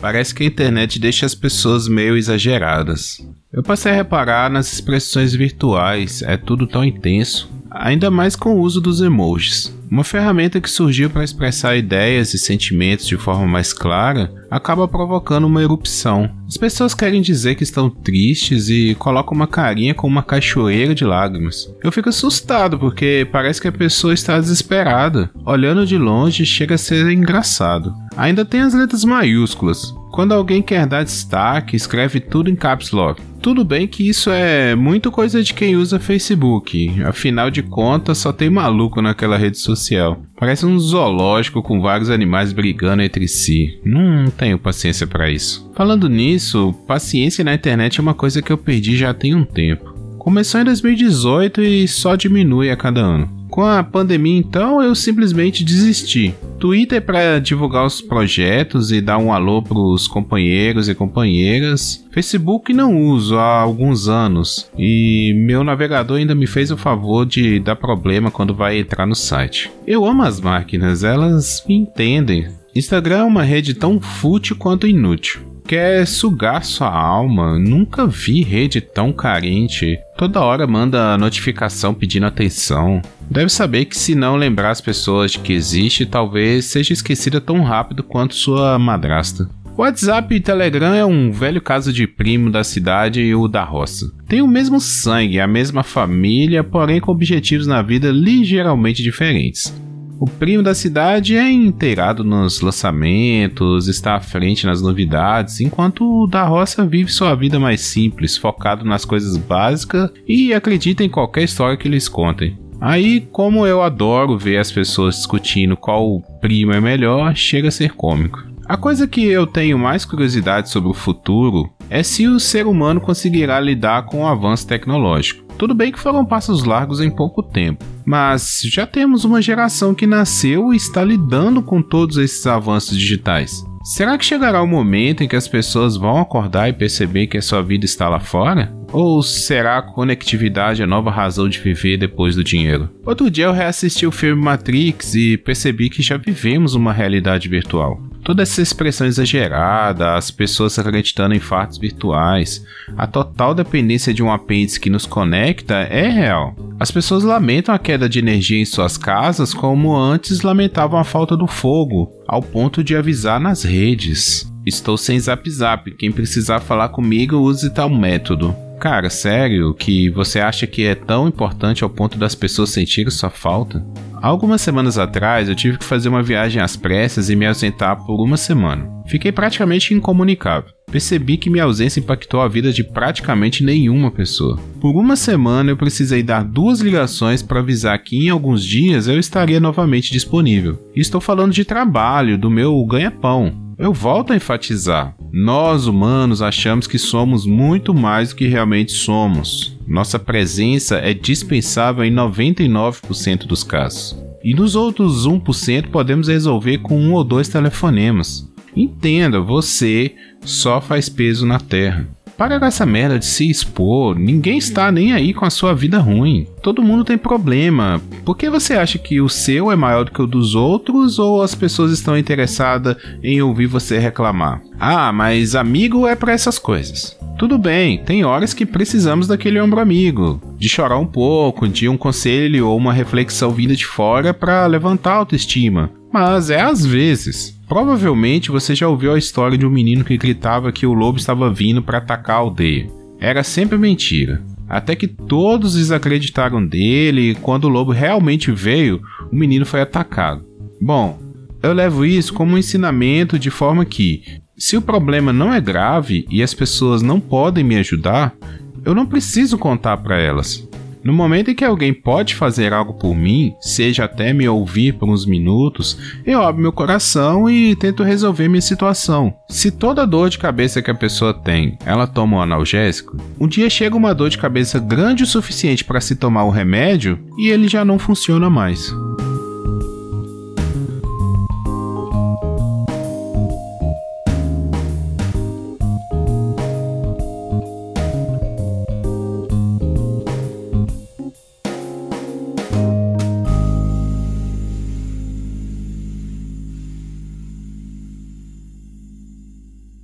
Parece que a internet deixa as pessoas meio exageradas. Eu passei a reparar nas expressões virtuais, é tudo tão intenso, ainda mais com o uso dos emojis. Uma ferramenta que surgiu para expressar ideias e sentimentos de forma mais clara acaba provocando uma erupção. As pessoas querem dizer que estão tristes e colocam uma carinha com uma cachoeira de lágrimas. Eu fico assustado porque parece que a pessoa está desesperada. Olhando de longe chega a ser engraçado. Ainda tem as letras maiúsculas. Quando alguém quer dar destaque, escreve tudo em caps lock. Tudo bem que isso é muito coisa de quem usa Facebook, afinal de contas só tem maluco naquela rede social. Parece um zoológico com vários animais brigando entre si. Não tenho paciência para isso. Falando nisso, paciência na internet é uma coisa que eu perdi já tem um tempo. Começou em 2018 e só diminui a cada ano. Com a pandemia, então, eu simplesmente desisti. Twitter para divulgar os projetos e dar um alô para os companheiros e companheiras. Facebook não uso há alguns anos e meu navegador ainda me fez o favor de dar problema quando vai entrar no site. Eu amo as máquinas, elas me entendem. Instagram é uma rede tão fútil quanto inútil quer sugar sua alma. Nunca vi rede tão carente. Toda hora manda notificação pedindo atenção. Deve saber que se não lembrar as pessoas de que existe, talvez seja esquecida tão rápido quanto sua madrasta. WhatsApp e Telegram é um velho caso de primo da cidade e o da roça. Tem o mesmo sangue, a mesma família, porém com objetivos na vida ligeiramente diferentes. O primo da cidade é inteirado nos lançamentos, está à frente nas novidades, enquanto o da roça vive sua vida mais simples, focado nas coisas básicas e acredita em qualquer história que eles contem. Aí, como eu adoro ver as pessoas discutindo qual primo é melhor, chega a ser cômico. A coisa que eu tenho mais curiosidade sobre o futuro é se o ser humano conseguirá lidar com o avanço tecnológico. Tudo bem que foram passos largos em pouco tempo, mas já temos uma geração que nasceu e está lidando com todos esses avanços digitais. Será que chegará o momento em que as pessoas vão acordar e perceber que a sua vida está lá fora? Ou será a conectividade a nova razão de viver depois do dinheiro? Outro dia eu reassisti o filme Matrix e percebi que já vivemos uma realidade virtual. Toda essa expressão exagerada, as pessoas acreditando em fatos virtuais, a total dependência de um apêndice que nos conecta é real. As pessoas lamentam a queda de energia em suas casas como antes lamentavam a falta do fogo, ao ponto de avisar nas redes. Estou sem zap zap, quem precisar falar comigo use tal método. Cara, sério que você acha que é tão importante ao ponto das pessoas sentirem sua falta? Algumas semanas atrás eu tive que fazer uma viagem às pressas e me ausentar por uma semana. Fiquei praticamente incomunicável. Percebi que minha ausência impactou a vida de praticamente nenhuma pessoa. Por uma semana eu precisei dar duas ligações para avisar que em alguns dias eu estaria novamente disponível. E estou falando de trabalho, do meu ganha-pão. Eu volto a enfatizar: nós humanos achamos que somos muito mais do que realmente somos. Nossa presença é dispensável em 99% dos casos. E nos outros 1% podemos resolver com um ou dois telefonemas. Entenda, você só faz peso na Terra. Para com essa merda de se expor, ninguém está nem aí com a sua vida ruim. Todo mundo tem problema. Por que você acha que o seu é maior do que o dos outros ou as pessoas estão interessadas em ouvir você reclamar? Ah, mas amigo é para essas coisas. Tudo bem, tem horas que precisamos daquele ombro amigo, de chorar um pouco, de um conselho ou uma reflexão vinda de fora para levantar a autoestima. Mas é às vezes. Provavelmente você já ouviu a história de um menino que gritava que o lobo estava vindo para atacar a aldeia. Era sempre mentira. Até que todos desacreditaram dele e quando o lobo realmente veio, o menino foi atacado. Bom, eu levo isso como um ensinamento de forma que, se o problema não é grave e as pessoas não podem me ajudar, eu não preciso contar para elas. No momento em que alguém pode fazer algo por mim, seja até me ouvir por uns minutos, eu abro meu coração e tento resolver minha situação. Se toda dor de cabeça que a pessoa tem, ela toma um analgésico, um dia chega uma dor de cabeça grande o suficiente para se tomar o remédio e ele já não funciona mais.